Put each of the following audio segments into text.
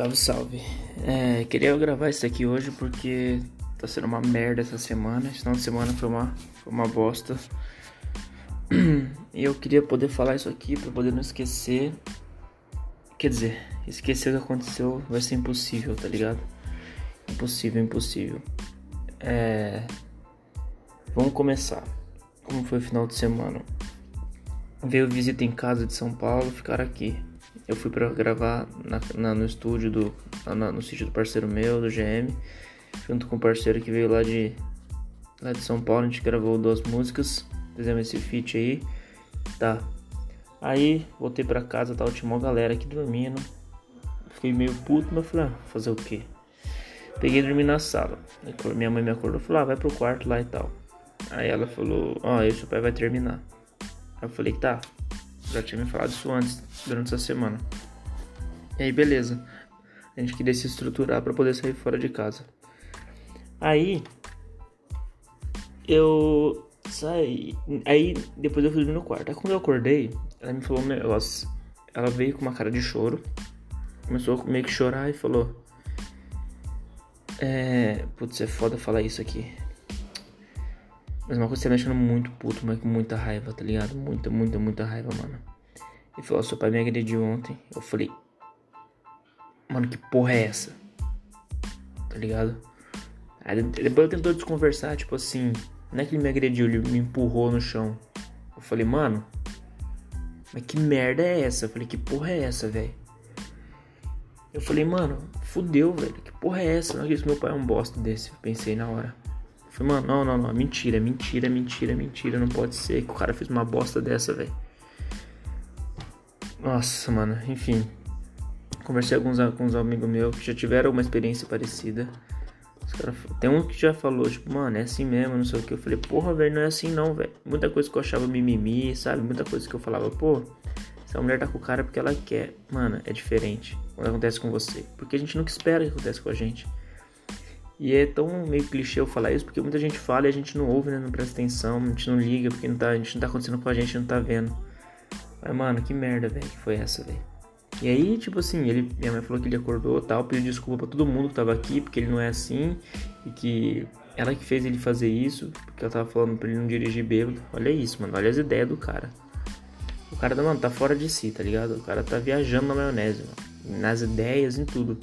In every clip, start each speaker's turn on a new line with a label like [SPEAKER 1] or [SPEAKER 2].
[SPEAKER 1] Salve, salve. É, queria gravar isso aqui hoje porque tá sendo uma merda essa semana. Esse final de semana foi uma, foi uma bosta. E eu queria poder falar isso aqui pra poder não esquecer. Quer dizer, esquecer o que aconteceu vai ser impossível, tá ligado? Impossível, impossível. É. Vamos começar. Como foi o final de semana? Veio visita em casa de São Paulo, ficar aqui. Eu fui para gravar na, na, no estúdio do na, no sítio do parceiro meu, do GM, junto com o parceiro que veio lá de lá de São Paulo. A gente gravou duas músicas, fizemos esse feat aí, tá. Aí voltei para casa, tinha uma galera aqui dormindo. Fiquei meio puto, mas falei, ah, fazer o quê? Peguei e dormi na sala. Minha mãe me acordou, falou, ah, vai pro quarto lá e tal. Aí ela falou, ó, aí seu pai vai terminar. Eu falei, tá, já tinha me falado isso antes, durante essa semana. E aí, beleza. A gente queria se estruturar para poder sair fora de casa. Aí, eu saí. Aí, depois eu fui dormir no quarto. Aí, quando eu acordei, ela me falou um negócio. Ela veio com uma cara de choro. Começou meio que chorar e falou: É. Putz, é foda falar isso aqui. Mas uma coisa que tá me deixando muito puto, mas com muita raiva, tá ligado? Muita, muita, muita raiva, mano. Ele falou, seu pai me agrediu ontem. Eu falei, mano, que porra é essa? Tá ligado? Aí depois ele tentou desconversar, tipo assim, não é que ele me agrediu, ele me empurrou no chão. Eu falei, mano, mas que merda é essa? Eu falei, que porra é essa, velho? Eu falei, mano, fudeu, velho. Que porra é essa? Não acredito que meu pai é um bosta desse. Eu pensei na hora. Falei, mano, não, não, não, mentira, mentira, mentira, mentira, não pode ser que o cara fez uma bosta dessa, velho. Nossa, mano, enfim. Conversei com alguns, com uns amigos meus que já tiveram uma experiência parecida. Cara, tem um que já falou, tipo, mano, é assim mesmo, não sei o que. Eu falei, porra, velho, não é assim não, velho. Muita coisa que eu achava mimimi, sabe? Muita coisa que eu falava, pô, essa mulher tá com o cara porque ela quer. Mano, é diferente quando acontece com você. Porque a gente nunca espera que acontece com a gente. E é tão meio clichê eu falar isso, porque muita gente fala e a gente não ouve, né? Não presta atenção, a gente não liga, porque não tá, a gente não tá acontecendo com a gente, não tá vendo. Mas, mano, que merda, velho, que foi essa, velho. E aí, tipo assim, ele, minha mãe falou que ele acordou tal, pediu desculpa pra todo mundo que tava aqui, porque ele não é assim, e que ela que fez ele fazer isso, porque ela tava falando pra ele não dirigir bêbado. Olha isso, mano, olha as ideias do cara. O cara, mano, tá fora de si, tá ligado? O cara tá viajando na maionese, mano. Nas ideias, em tudo.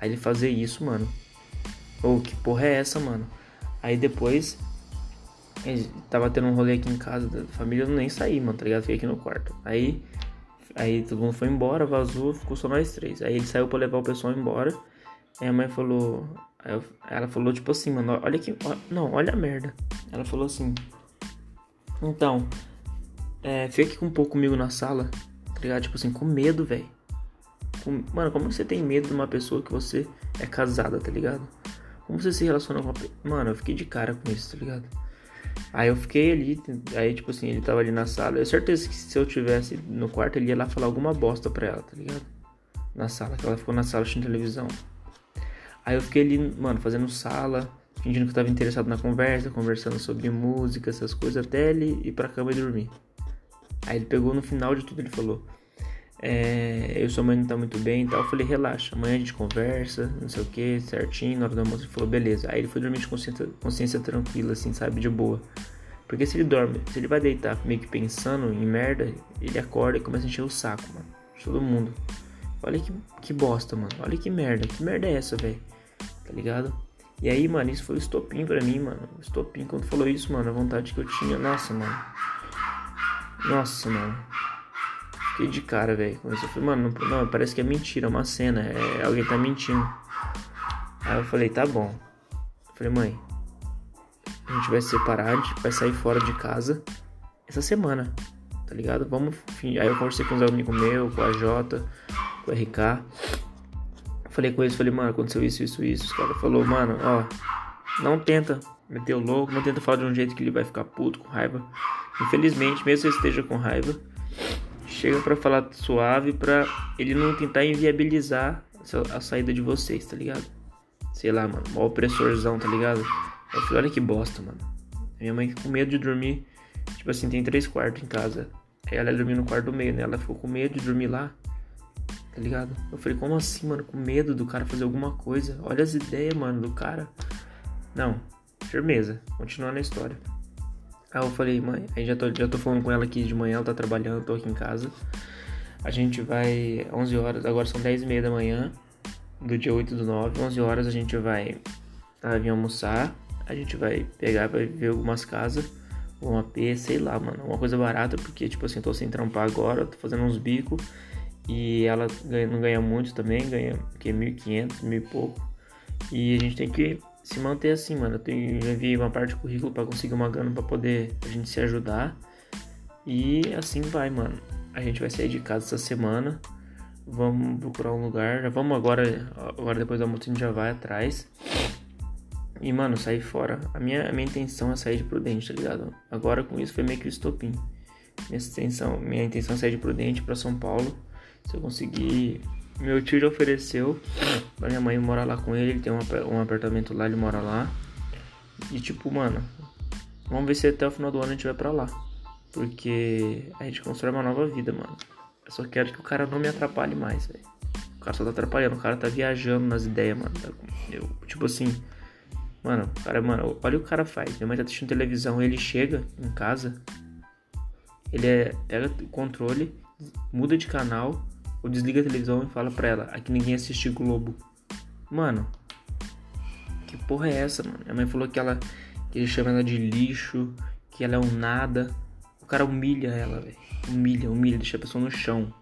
[SPEAKER 1] Aí ele fazer isso, mano, ou oh, que porra é essa, mano? Aí depois tava tendo um rolê aqui em casa da família, eu nem saí, mano, tá ligado? Fiquei aqui no quarto. Aí aí todo mundo foi embora, vazou, ficou só nós três. Aí ele saiu para levar o pessoal embora. Aí a mãe falou, eu, ela falou tipo assim, mano, olha que, não, olha a merda. Ela falou assim: "Então, é, fica aqui um pouco comigo na sala." Tá ligado? Tipo assim, com medo, velho. Mano, como você tem medo de uma pessoa que você é casada, tá ligado? Como você se relaciona com a Mano, eu fiquei de cara com isso, tá ligado? Aí eu fiquei ali, aí tipo assim, ele tava ali na sala. Eu certeza que se eu tivesse no quarto, ele ia lá falar alguma bosta pra ela, tá ligado? Na sala, que ela ficou na sala assistindo televisão. Aí eu fiquei ali, mano, fazendo sala, fingindo que eu tava interessado na conversa, conversando sobre música, essas coisas, até ele ir pra cama e dormir. Aí ele pegou no final de tudo, ele falou: é, eu sua mãe não tá muito bem e tal. Eu falei, relaxa, amanhã a gente conversa, não sei o que, certinho. Na hora do almoço ele falou, beleza. Aí ele foi dormir de consciência, consciência tranquila, assim, sabe, de boa. Porque se ele dorme, se ele vai deitar meio que pensando em merda, ele acorda e começa a encher o saco, mano. Todo mundo. Olha que, que bosta, mano. Olha que merda. Que merda é essa, velho? Tá ligado? E aí, mano, isso foi o estopim pra mim, mano. O estopim, quando falou isso, mano, a vontade que eu tinha. Nossa, mano. Nossa, mano. Fiquei de cara, velho. Eu falei, mano, não, não, parece que é mentira, é uma cena. É, alguém tá mentindo. Aí eu falei, tá bom. Eu falei, mãe, a gente vai se separar, a gente vai sair fora de casa essa semana, tá ligado? Vamos. Aí eu conversei com os amigos meus, com a Jota, com o RK. Falei com eles, falei, mano, aconteceu isso, isso, isso. Os caras falou, mano, ó, não tenta meter o louco, não tenta falar de um jeito que ele vai ficar puto, com raiva. Infelizmente, mesmo se ele esteja com raiva, chega para falar suave para ele não tentar inviabilizar a saída de vocês, tá ligado? Sei lá, mano, mó opressorzão, tá ligado? Eu falei, olha que bosta, mano. Minha mãe com medo de dormir, tipo assim, tem três quartos em casa. Aí ela dormiu no quarto do meio, né? Ela ficou com medo de dormir lá. tá ligado? Eu falei, como assim, mano? Com medo do cara fazer alguma coisa. Olha as ideias, mano, do cara. Não, firmeza. Continuando a história. Aí eu falei, mãe, aí já tô, já tô falando com ela aqui de manhã, ela tá trabalhando, tô aqui em casa. A gente vai 11 horas, agora são 10 e meia da manhã, do dia 8 do 9. 11 horas a gente vai tá, vir almoçar, a gente vai pegar, vai ver algumas casas, um AP, sei lá, mano, uma coisa barata, porque, tipo assim, tô sem trampar agora, tô fazendo uns bicos, e ela ganha, não ganha muito também, ganha que 1.500, mil e pouco. E a gente tem que se manter assim, mano. Eu, tenho, enviei uma parte do currículo para conseguir uma grana para poder a gente se ajudar. E assim vai, mano. A gente vai sair de casa essa semana. Vamos procurar um lugar. Já vamos agora. Agora depois da moto a gente já vai atrás. E, mano, sair fora. A minha, a minha intenção é sair de Prudente, tá ligado? Agora com isso foi meio que o estopim. Minha intenção, minha intenção é sair de Prudente para São Paulo. Se eu conseguir meu tio já ofereceu pra minha mãe morar lá com ele. Ele tem um, um apartamento lá, ele mora lá. E tipo, mano, vamos ver se até o final do ano a gente vai pra lá. Porque a gente constrói uma nova vida, mano. Eu só quero que o cara não me atrapalhe mais, velho. O cara só tá atrapalhando, o cara tá viajando nas ideias, mano. Eu, tipo assim, mano, cara, mano, olha o que o cara faz. Minha mãe tá assistindo televisão, ele chega em casa, ele é, pega o controle, muda de canal, ou desliga a televisão e fala pra ela, aqui ninguém assiste Globo. Mano, que porra é essa, mano? Minha mãe falou que ela que ele chama ela de lixo, que ela é um nada. O cara humilha ela, velho. Humilha, humilha, deixa a pessoa no chão.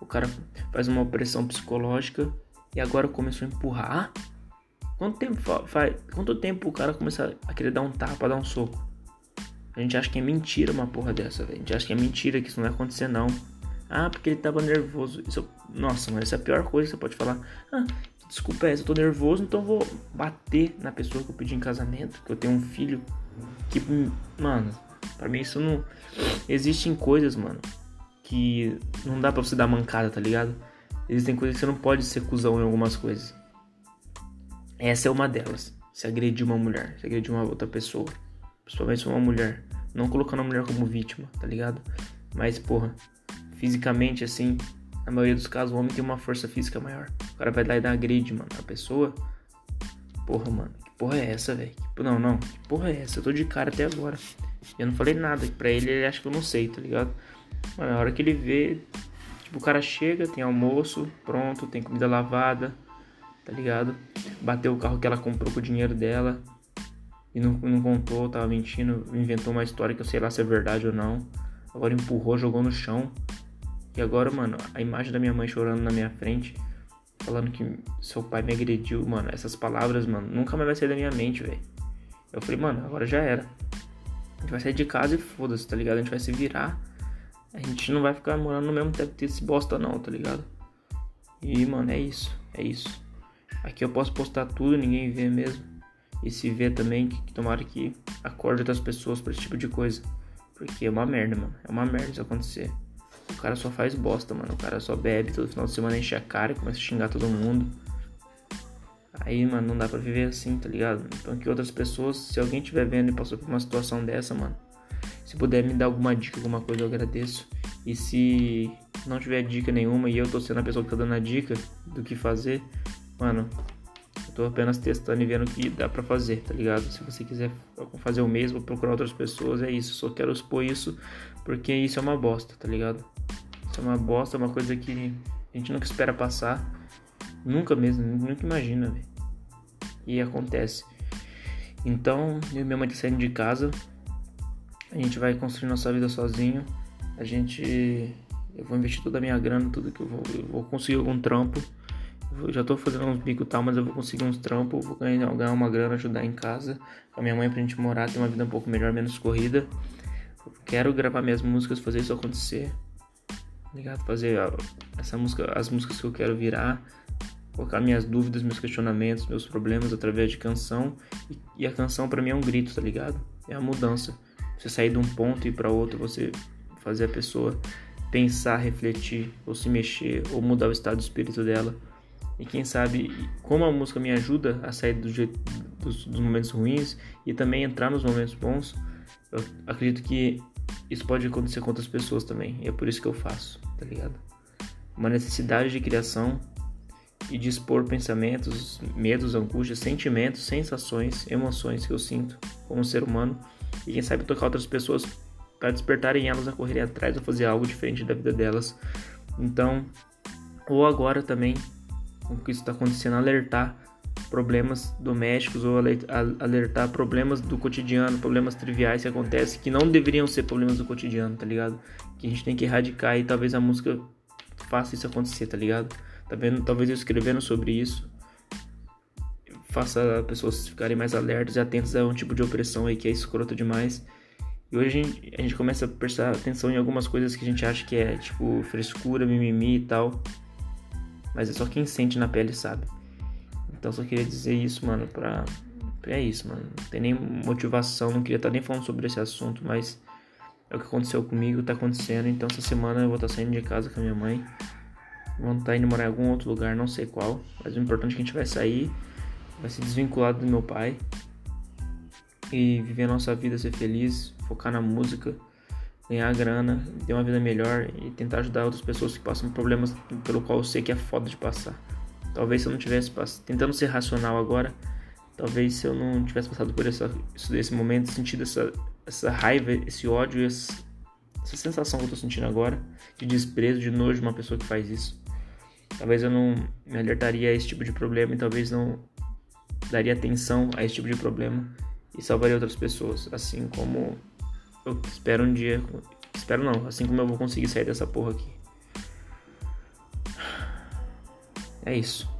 [SPEAKER 1] O cara faz uma opressão psicológica e agora começou a empurrar. Quanto tempo faz? Quanto tempo o cara começa a querer dar um tapa, dar um soco? A gente acha que é mentira uma porra dessa, velho. A gente acha que é mentira, que isso não vai acontecer não. Ah, porque ele tava nervoso. Isso, nossa, mano, essa é a pior coisa que você pode falar. Ah, desculpa essa, eu tô nervoso, então vou bater na pessoa que eu pedi em casamento, que eu tenho um filho. Que, mano, pra mim isso não. Existem coisas, mano, que não dá pra você dar mancada, tá ligado? Existem coisas que você não pode ser cuzão em algumas coisas. Essa é uma delas. Se agredir uma mulher, se agredir uma outra pessoa. Principalmente uma mulher. Não colocando a mulher como vítima, tá ligado? Mas, porra, fisicamente, assim, na maioria dos casos, o homem tem uma força física maior. O cara vai lá e dá grid, mano. A pessoa. Porra, mano. Que porra é essa, velho? Não, não. Que porra é essa? Eu tô de cara até agora. Eu não falei nada. Pra ele, ele acha que eu não sei, tá ligado? Mano, na hora que ele vê. Tipo, o cara chega, tem almoço, pronto, tem comida lavada, tá ligado? Bateu o carro que ela comprou com o dinheiro dela. E não, não contou, tava mentindo, inventou uma história que eu sei lá se é verdade ou não. Agora empurrou, jogou no chão. E agora, mano, a imagem da minha mãe chorando na minha frente, falando que seu pai me agrediu, mano, essas palavras, mano, nunca mais vai sair da minha mente, velho. Eu falei, mano, agora já era. A gente vai sair de casa e foda-se, tá ligado? A gente vai se virar. A gente não vai ficar morando no mesmo teto desse bosta, não, tá ligado? E, mano, é isso. É isso. Aqui eu posso postar tudo, ninguém vê mesmo. E se vê também, que, que tomara que acorde outras pessoas pra esse tipo de coisa. Porque é uma merda, mano. É uma merda isso acontecer. O cara só faz bosta, mano. O cara só bebe todo final de semana, enche a cara e começa a xingar todo mundo. Aí, mano, não dá pra viver assim, tá ligado? Então que outras pessoas, se alguém estiver vendo e passou por uma situação dessa, mano, se puder me dar alguma dica, alguma coisa, eu agradeço. E se não tiver dica nenhuma e eu tô sendo a pessoa que tá dando a dica do que fazer, mano, eu tô apenas testando e vendo o que dá pra fazer, tá ligado? Se você quiser fazer o mesmo, procurar outras pessoas, é isso. Só quero expor isso porque isso é uma bosta, tá ligado? Isso é uma bosta, é uma coisa que a gente nunca espera passar. Nunca mesmo, nunca imagina, velho. E acontece. Então, eu e minha mãe tá saindo de casa. A gente vai construir nossa vida sozinho. A gente. Eu vou investir toda a minha grana, tudo que eu vou. Eu vou conseguir algum trampo. Eu já tô fazendo uns bicos e tal, mas eu vou conseguir uns trampos. Vou ganhar, ganhar uma grana, ajudar em casa com a minha mãe pra gente morar, ter uma vida um pouco melhor, menos corrida. Eu quero gravar minhas músicas, fazer isso acontecer ligado? Fazer essa música, as músicas que eu quero virar, colocar minhas dúvidas, meus questionamentos, meus problemas através de canção. E, e a canção para mim é um grito, tá ligado? É a mudança. Você sair de um ponto e para outro, você fazer a pessoa pensar, refletir, ou se mexer, ou mudar o estado de espírito dela. E quem sabe como a música me ajuda a sair do jeito, dos, dos momentos ruins e também entrar nos momentos bons, eu acredito que isso pode acontecer com outras pessoas também. É por isso que eu faço, tá ligado? uma necessidade de criação e de expor pensamentos, medos, angústias, sentimentos, sensações, emoções que eu sinto como ser humano e quem sabe tocar outras pessoas para despertarem elas a correrem atrás ou fazer algo diferente da vida delas. Então, ou agora também, com o que isso está acontecendo, alertar problemas domésticos ou alertar problemas do cotidiano, problemas triviais que acontecem que não deveriam ser problemas do cotidiano, tá ligado? Que a gente tem que erradicar e talvez a música faça isso acontecer, tá ligado? Tá vendo? Talvez eu escrevendo sobre isso faça pessoas ficarem mais alertas e atentas a um tipo de opressão aí que é escroto demais. E hoje a gente, a gente começa a prestar atenção em algumas coisas que a gente acha que é tipo frescura, mimimi e tal. Mas é só quem sente na pele sabe. Então só queria dizer isso, mano, pra. É isso, mano. Não tem nem motivação, não queria estar nem falando sobre esse assunto, mas é o que aconteceu comigo, tá acontecendo. Então essa semana eu vou estar saindo de casa com a minha mãe. Vamos estar indo morar em algum outro lugar, não sei qual. Mas o importante é que a gente vai sair, vai se desvincular do meu pai e viver a nossa vida, ser feliz, focar na música, ganhar grana, ter uma vida melhor e tentar ajudar outras pessoas que passam problemas pelo qual eu sei que é foda de passar. Talvez se eu não tivesse passado, tentando ser racional agora, talvez se eu não tivesse passado por essa, esse momento, sentido essa, essa raiva, esse ódio, essa, essa sensação que eu tô sentindo agora, de desprezo, de nojo de uma pessoa que faz isso, talvez eu não me alertaria a esse tipo de problema e talvez não daria atenção a esse tipo de problema e salvaria outras pessoas, assim como eu espero um dia, espero não, assim como eu vou conseguir sair dessa porra aqui. É isso.